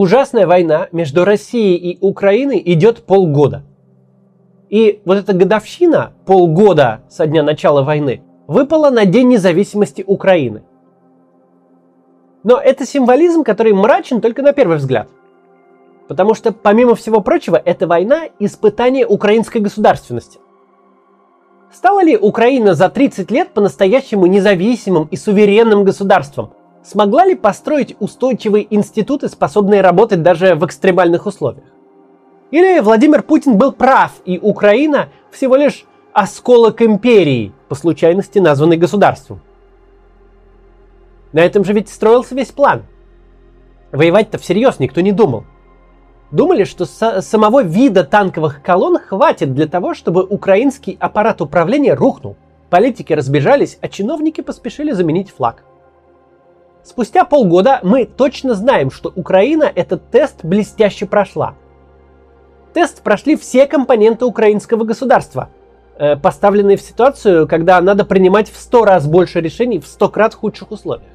ужасная война между Россией и Украиной идет полгода. И вот эта годовщина, полгода со дня начала войны, выпала на День независимости Украины. Но это символизм, который мрачен только на первый взгляд. Потому что, помимо всего прочего, эта война – испытание украинской государственности. Стала ли Украина за 30 лет по-настоящему независимым и суверенным государством? Смогла ли построить устойчивые институты, способные работать даже в экстремальных условиях? Или Владимир Путин был прав, и Украина всего лишь осколок империи, по случайности названной государством? На этом же ведь строился весь план. Воевать-то всерьез никто не думал. Думали, что с- самого вида танковых колонн хватит для того, чтобы украинский аппарат управления рухнул. Политики разбежались, а чиновники поспешили заменить флаг. Спустя полгода мы точно знаем, что Украина этот тест блестяще прошла. Тест прошли все компоненты украинского государства, э, поставленные в ситуацию, когда надо принимать в 100 раз больше решений в 100 крат худших условиях.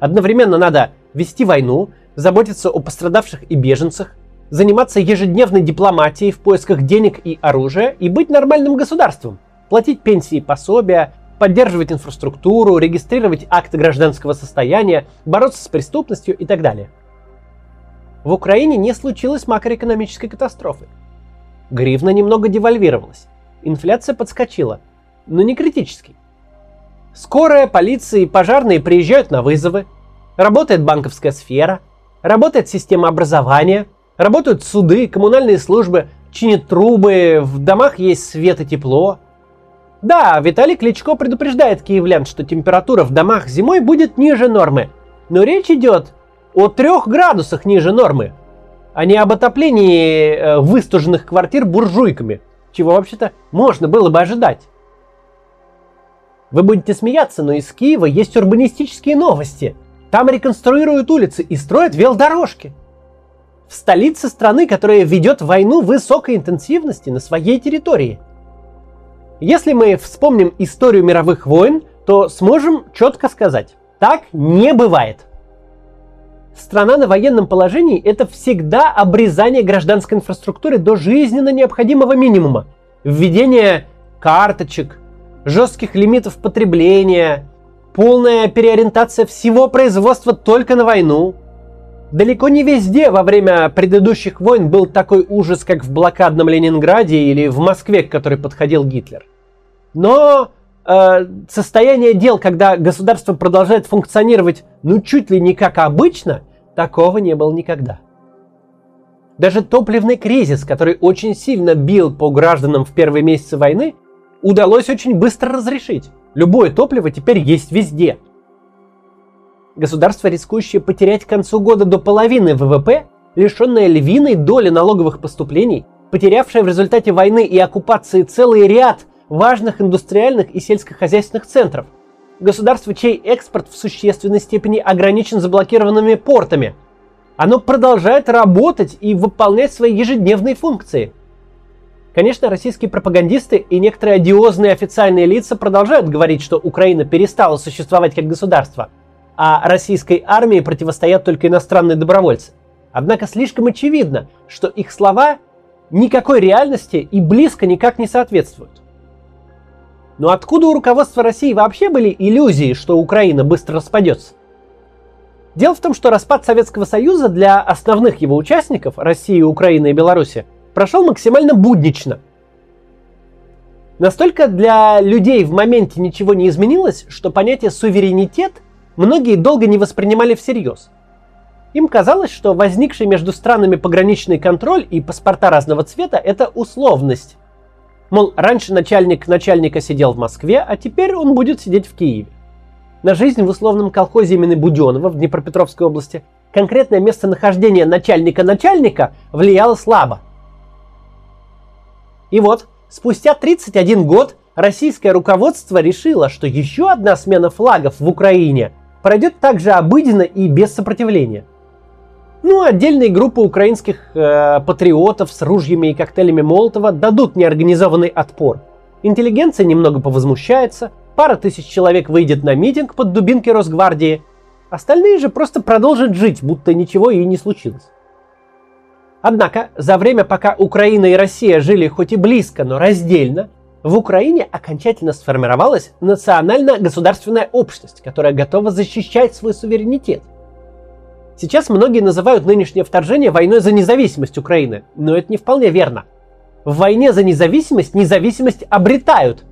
Одновременно надо вести войну, заботиться о пострадавших и беженцах, заниматься ежедневной дипломатией в поисках денег и оружия и быть нормальным государством, платить пенсии и пособия, поддерживать инфраструктуру, регистрировать акты гражданского состояния, бороться с преступностью и так далее. В Украине не случилось макроэкономической катастрофы. Гривна немного девальвировалась, инфляция подскочила, но не критически. Скорая, полиция и пожарные приезжают на вызовы, работает банковская сфера, работает система образования, работают суды, коммунальные службы, чинят трубы, в домах есть свет и тепло. Да, Виталий Кличко предупреждает киевлян, что температура в домах зимой будет ниже нормы. Но речь идет о трех градусах ниже нормы, а не об отоплении э, выстуженных квартир буржуйками, чего вообще-то можно было бы ожидать. Вы будете смеяться, но из Киева есть урбанистические новости. Там реконструируют улицы и строят велодорожки. В столице страны, которая ведет войну высокой интенсивности на своей территории. Если мы вспомним историю мировых войн, то сможем четко сказать, так не бывает. Страна на военном положении – это всегда обрезание гражданской инфраструктуры до жизненно необходимого минимума. Введение карточек, жестких лимитов потребления, полная переориентация всего производства только на войну. Далеко не везде во время предыдущих войн был такой ужас, как в блокадном Ленинграде или в Москве, к которой подходил Гитлер. Но э, состояние дел, когда государство продолжает функционировать ну чуть ли не как обычно, такого не было никогда. Даже топливный кризис, который очень сильно бил по гражданам в первые месяцы войны, удалось очень быстро разрешить. Любое топливо теперь есть везде. Государство, рискующее потерять к концу года до половины ВВП, лишенное львиной доли налоговых поступлений, потерявшее в результате войны и оккупации целый ряд важных индустриальных и сельскохозяйственных центров. Государство, чей экспорт в существенной степени ограничен заблокированными портами. Оно продолжает работать и выполнять свои ежедневные функции – Конечно, российские пропагандисты и некоторые одиозные официальные лица продолжают говорить, что Украина перестала существовать как государство, а российской армии противостоят только иностранные добровольцы. Однако слишком очевидно, что их слова никакой реальности и близко никак не соответствуют. Но откуда у руководства России вообще были иллюзии, что Украина быстро распадется? Дело в том, что распад Советского Союза для основных его участников, России, Украины и Беларуси, прошел максимально буднично. Настолько для людей в моменте ничего не изменилось, что понятие суверенитет многие долго не воспринимали всерьез. Им казалось, что возникший между странами пограничный контроль и паспорта разного цвета – это условность. Мол, раньше начальник начальника сидел в Москве, а теперь он будет сидеть в Киеве. На жизнь в условном колхозе имени Буденова в Днепропетровской области конкретное местонахождение начальника начальника влияло слабо – и вот, спустя 31 год российское руководство решило, что еще одна смена флагов в Украине пройдет также обыденно и без сопротивления. Ну, отдельные группы украинских э, патриотов с ружьями и коктейлями Молотова дадут неорганизованный отпор. Интеллигенция немного повозмущается, пара тысяч человек выйдет на митинг под дубинки Росгвардии. Остальные же просто продолжат жить, будто ничего и не случилось. Однако, за время, пока Украина и Россия жили хоть и близко, но раздельно, в Украине окончательно сформировалась национально-государственная общность, которая готова защищать свой суверенитет. Сейчас многие называют нынешнее вторжение войной за независимость Украины, но это не вполне верно. В войне за независимость независимость обретают.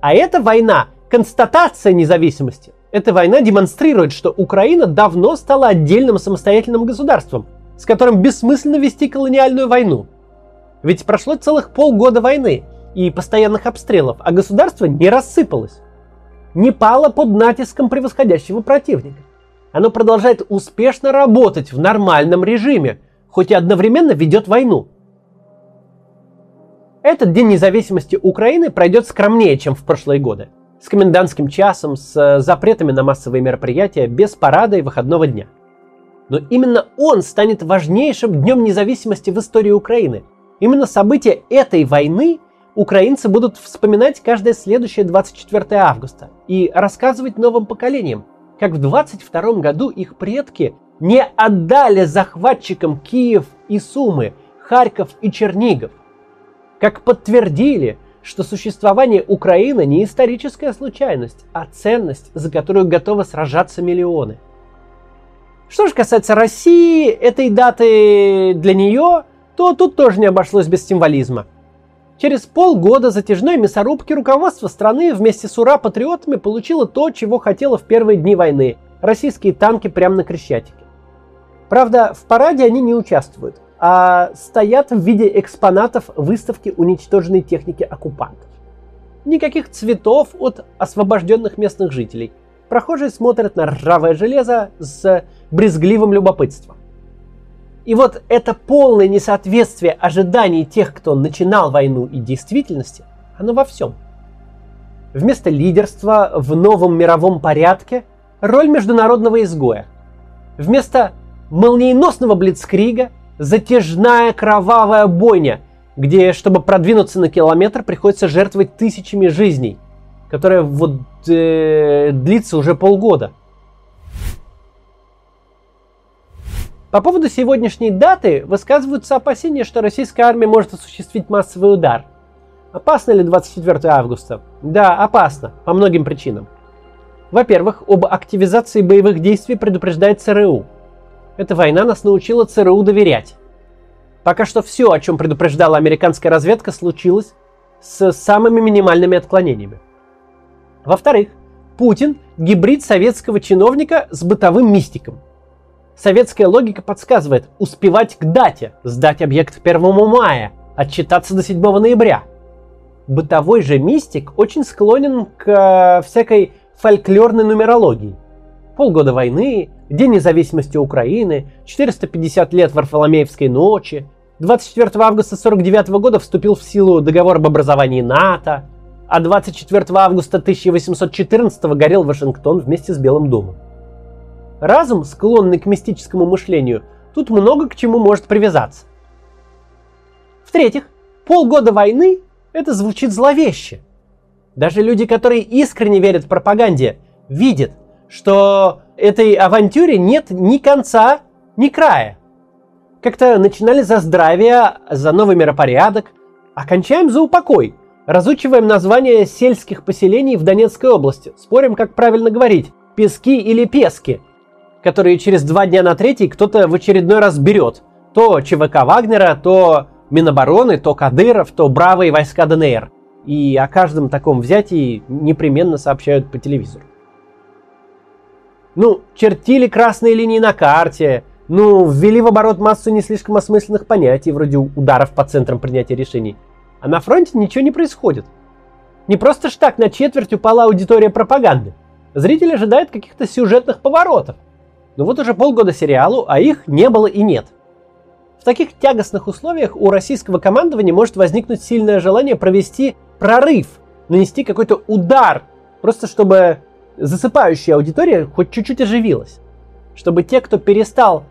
А эта война – констатация независимости. Эта война демонстрирует, что Украина давно стала отдельным самостоятельным государством, с которым бессмысленно вести колониальную войну. Ведь прошло целых полгода войны и постоянных обстрелов, а государство не рассыпалось. Не пало под натиском превосходящего противника. Оно продолжает успешно работать в нормальном режиме, хоть и одновременно ведет войну. Этот День независимости Украины пройдет скромнее, чем в прошлые годы. С комендантским часом, с запретами на массовые мероприятия, без парада и выходного дня – но именно он станет важнейшим днем независимости в истории Украины. Именно события этой войны украинцы будут вспоминать каждое следующее 24 августа и рассказывать новым поколениям, как в 22 году их предки не отдали захватчикам Киев и Сумы, Харьков и Чернигов, как подтвердили, что существование Украины не историческая случайность, а ценность, за которую готовы сражаться миллионы. Что же касается России, этой даты для нее, то тут тоже не обошлось без символизма. Через полгода затяжной мясорубки руководство страны вместе с ура-патриотами получило то, чего хотело в первые дни войны – российские танки прямо на Крещатике. Правда, в параде они не участвуют, а стоят в виде экспонатов выставки уничтоженной техники оккупантов. Никаких цветов от освобожденных местных жителей – Прохожие смотрят на ржавое железо с брезгливым любопытством. И вот это полное несоответствие ожиданий тех, кто начинал войну и действительности, оно во всем. Вместо лидерства в новом мировом порядке роль международного изгоя. Вместо молниеносного блицкрига затяжная кровавая бойня, где, чтобы продвинуться на километр, приходится жертвовать тысячами жизней – которая вот э, длится уже полгода. По поводу сегодняшней даты высказываются опасения, что российская армия может осуществить массовый удар. Опасно ли 24 августа? Да, опасно, по многим причинам. Во-первых, об активизации боевых действий предупреждает ЦРУ. Эта война нас научила ЦРУ доверять. Пока что все, о чем предупреждала американская разведка, случилось с самыми минимальными отклонениями. Во-вторых, Путин – гибрид советского чиновника с бытовым мистиком. Советская логика подсказывает успевать к дате, сдать объект 1 мая, отчитаться до 7 ноября. Бытовой же мистик очень склонен к э, всякой фольклорной нумерологии. Полгода войны, День независимости Украины, 450 лет Варфоломеевской ночи, 24 августа 1949 года вступил в силу договор об образовании НАТО – а 24 августа 1814 горел Вашингтон вместе с Белым домом. Разум, склонный к мистическому мышлению, тут много к чему может привязаться. В-третьих, полгода войны – это звучит зловеще. Даже люди, которые искренне верят в пропаганде, видят, что этой авантюре нет ни конца, ни края. Как-то начинали за здравие, за новый миропорядок, а за упокой – Разучиваем названия сельских поселений в Донецкой области. Спорим, как правильно говорить. Пески или пески. Которые через два дня на третий кто-то в очередной раз берет. То ЧВК Вагнера, то Минобороны, то Кадыров, то бравые войска ДНР. И о каждом таком взятии непременно сообщают по телевизору. Ну, чертили красные линии на карте, ну, ввели в оборот массу не слишком осмысленных понятий, вроде ударов по центрам принятия решений – а на фронте ничего не происходит. Не просто ж так на четверть упала аудитория пропаганды. Зритель ожидает каких-то сюжетных поворотов. Но вот уже полгода сериалу, а их не было и нет. В таких тягостных условиях у российского командования может возникнуть сильное желание провести прорыв, нанести какой-то удар, просто чтобы засыпающая аудитория хоть чуть-чуть оживилась. Чтобы те, кто перестал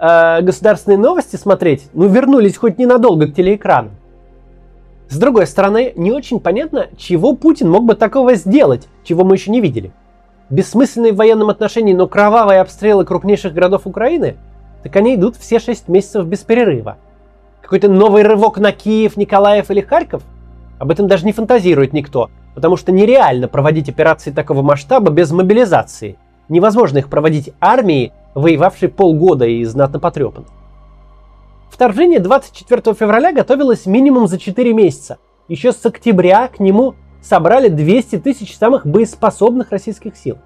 э, государственные новости смотреть, ну вернулись хоть ненадолго к телеэкрану. С другой стороны, не очень понятно, чего Путин мог бы такого сделать, чего мы еще не видели. Бессмысленные в военном отношении, но кровавые обстрелы крупнейших городов Украины, так они идут все 6 месяцев без перерыва. Какой-то новый рывок на Киев, Николаев или Харьков? Об этом даже не фантазирует никто, потому что нереально проводить операции такого масштаба без мобилизации. Невозможно их проводить армией, воевавшей полгода и знатно потрепанной. Вторжение 24 февраля готовилось минимум за 4 месяца. Еще с октября к нему собрали 200 тысяч самых боеспособных российских сил.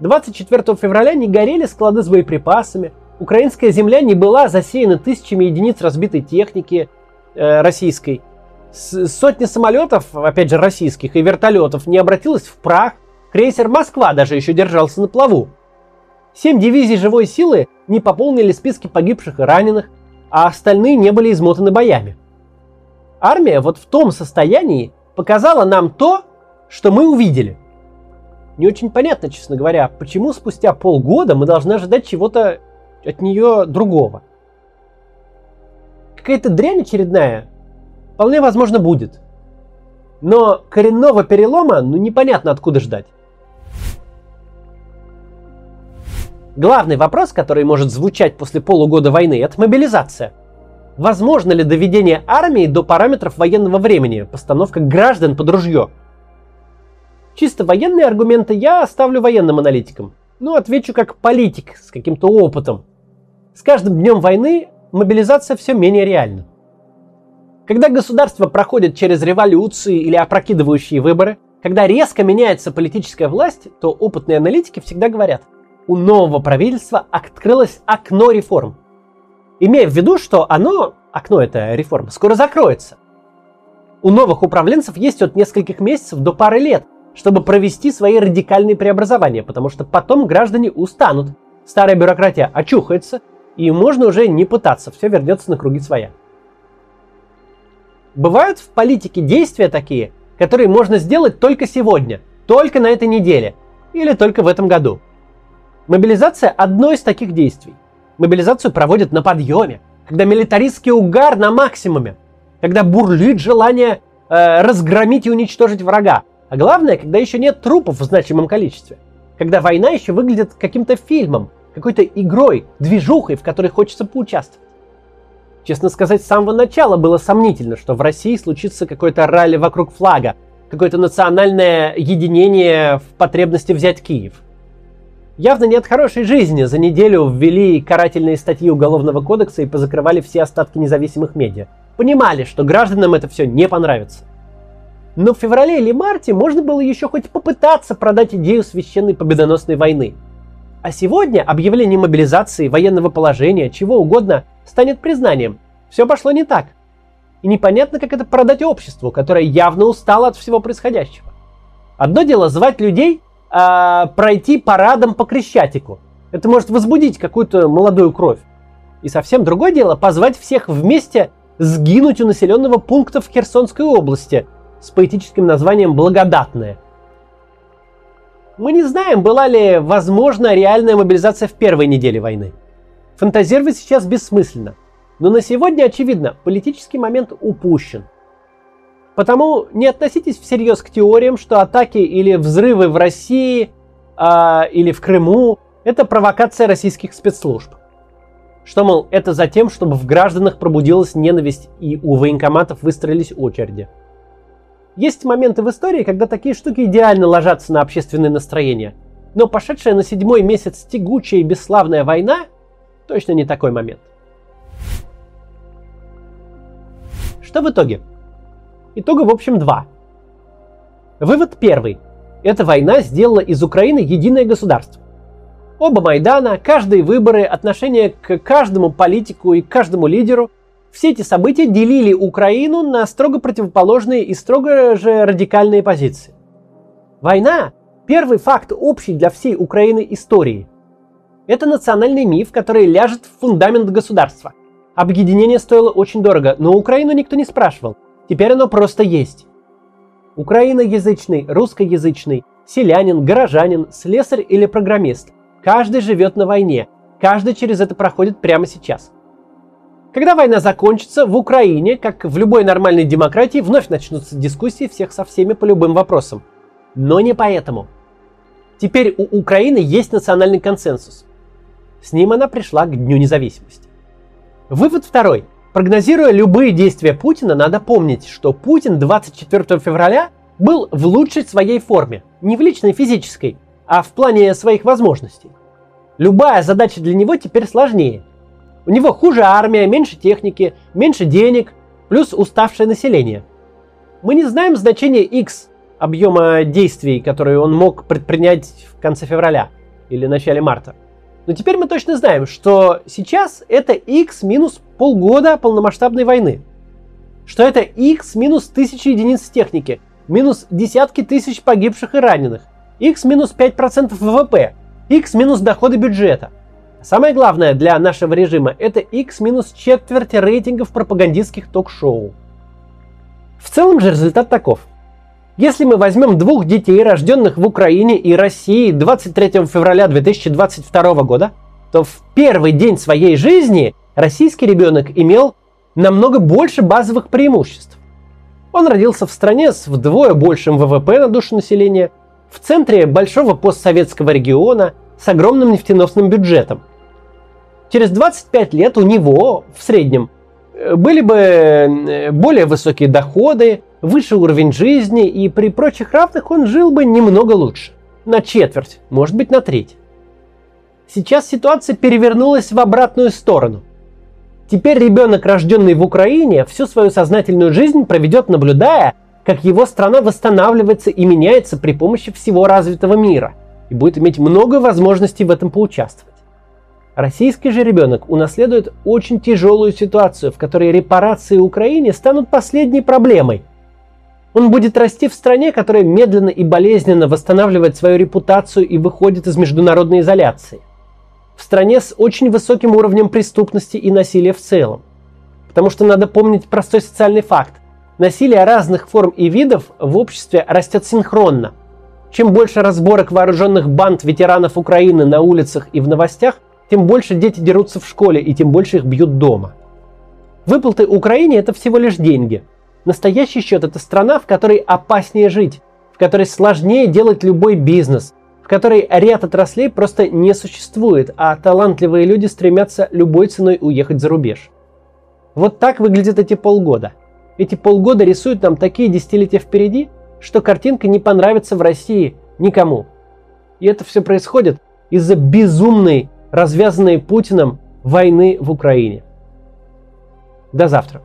24 февраля не горели склады с боеприпасами, украинская земля не была засеяна тысячами единиц разбитой техники э, российской, сотни самолетов, опять же российских, и вертолетов не обратилась в прах, крейсер «Москва» даже еще держался на плаву. Семь дивизий живой силы не пополнили списки погибших и раненых, а остальные не были измотаны боями. Армия вот в том состоянии показала нам то, что мы увидели. Не очень понятно, честно говоря, почему спустя полгода мы должны ожидать чего-то от нее другого. Какая-то дрянь очередная вполне возможно будет. Но коренного перелома, ну непонятно откуда ждать. Главный вопрос, который может звучать после полугода войны, это мобилизация. Возможно ли доведение армии до параметров военного времени, постановка граждан под ружье? Чисто военные аргументы я оставлю военным аналитикам. Ну, отвечу как политик с каким-то опытом. С каждым днем войны мобилизация все менее реальна. Когда государство проходит через революции или опрокидывающие выборы, когда резко меняется политическая власть, то опытные аналитики всегда говорят – у нового правительства открылось окно реформ. Имея в виду, что оно, окно это реформа, скоро закроется. У новых управленцев есть от нескольких месяцев до пары лет, чтобы провести свои радикальные преобразования, потому что потом граждане устанут, старая бюрократия очухается, и можно уже не пытаться, все вернется на круги своя. Бывают в политике действия такие, которые можно сделать только сегодня, только на этой неделе или только в этом году – Мобилизация – одно из таких действий. Мобилизацию проводят на подъеме, когда милитаристский угар на максимуме, когда бурлит желание э, разгромить и уничтожить врага. А главное, когда еще нет трупов в значимом количестве. Когда война еще выглядит каким-то фильмом, какой-то игрой, движухой, в которой хочется поучаствовать. Честно сказать, с самого начала было сомнительно, что в России случится какое-то ралли вокруг флага, какое-то национальное единение в потребности взять Киев – Явно нет хорошей жизни. За неделю ввели карательные статьи Уголовного кодекса и позакрывали все остатки независимых медиа. Понимали, что гражданам это все не понравится. Но в феврале или марте можно было еще хоть попытаться продать идею священной победоносной войны. А сегодня объявление мобилизации, военного положения, чего угодно, станет признанием. Все пошло не так. И непонятно, как это продать обществу, которое явно устало от всего происходящего. Одно дело звать людей э, пройти парадом по Крещатику. Это может возбудить какую-то молодую кровь. И совсем другое дело позвать всех вместе сгинуть у населенного пункта в Херсонской области с поэтическим названием «Благодатное». Мы не знаем, была ли возможна реальная мобилизация в первой неделе войны. Фантазировать сейчас бессмысленно. Но на сегодня, очевидно, политический момент упущен – Потому не относитесь всерьез к теориям, что атаки или взрывы в России э, или в Крыму – это провокация российских спецслужб. Что, мол, это за тем, чтобы в гражданах пробудилась ненависть и у военкоматов выстроились очереди. Есть моменты в истории, когда такие штуки идеально ложатся на общественное настроение. Но пошедшая на седьмой месяц тягучая и бесславная война точно не такой момент. Что в итоге? Итога, в общем, два. Вывод первый. Эта война сделала из Украины единое государство. Оба Майдана, каждые выборы, отношение к каждому политику и каждому лидеру – все эти события делили Украину на строго противоположные и строго же радикальные позиции. Война – первый факт общий для всей Украины истории. Это национальный миф, который ляжет в фундамент государства. Объединение стоило очень дорого, но Украину никто не спрашивал – Теперь оно просто есть. Украиноязычный, русскоязычный, селянин, горожанин, слесарь или программист. Каждый живет на войне. Каждый через это проходит прямо сейчас. Когда война закончится, в Украине, как в любой нормальной демократии, вновь начнутся дискуссии всех со всеми по любым вопросам. Но не поэтому. Теперь у Украины есть национальный консенсус. С ним она пришла к Дню независимости. Вывод второй. Прогнозируя любые действия Путина, надо помнить, что Путин 24 февраля был в лучшей своей форме. Не в личной физической, а в плане своих возможностей. Любая задача для него теперь сложнее. У него хуже армия, меньше техники, меньше денег, плюс уставшее население. Мы не знаем значение X объема действий, которые он мог предпринять в конце февраля или начале марта. Но теперь мы точно знаем, что сейчас это X минус полгода полномасштабной войны. Что это X минус тысячи единиц техники, минус десятки тысяч погибших и раненых, X минус 5% ВВП, X минус доходы бюджета. Самое главное для нашего режима это X минус четверть рейтингов пропагандистских ток-шоу. В целом же результат таков. Если мы возьмем двух детей, рожденных в Украине и России 23 февраля 2022 года, то в первый день своей жизни российский ребенок имел намного больше базовых преимуществ. Он родился в стране с вдвое большим ВВП на душу населения, в центре большого постсоветского региона с огромным нефтеносным бюджетом. Через 25 лет у него в среднем э, были бы э, более высокие доходы, выше уровень жизни, и при прочих равных он жил бы немного лучше. На четверть, может быть на треть. Сейчас ситуация перевернулась в обратную сторону. Теперь ребенок, рожденный в Украине, всю свою сознательную жизнь проведет, наблюдая, как его страна восстанавливается и меняется при помощи всего развитого мира, и будет иметь много возможностей в этом поучаствовать. Российский же ребенок унаследует очень тяжелую ситуацию, в которой репарации Украине станут последней проблемой – он будет расти в стране, которая медленно и болезненно восстанавливает свою репутацию и выходит из международной изоляции. В стране с очень высоким уровнем преступности и насилия в целом. Потому что надо помнить простой социальный факт. Насилие разных форм и видов в обществе растет синхронно. Чем больше разборок вооруженных банд ветеранов Украины на улицах и в новостях, тем больше дети дерутся в школе и тем больше их бьют дома. Выплаты Украине это всего лишь деньги – Настоящий счет – это страна, в которой опаснее жить, в которой сложнее делать любой бизнес, в которой ряд отраслей просто не существует, а талантливые люди стремятся любой ценой уехать за рубеж. Вот так выглядят эти полгода. Эти полгода рисуют нам такие десятилетия впереди, что картинка не понравится в России никому. И это все происходит из-за безумной, развязанной Путиным войны в Украине. До завтра.